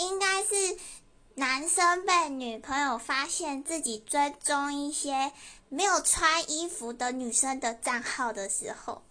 应该是男生被女朋友发现自己追踪一些没有穿衣服的女生的账号的时候。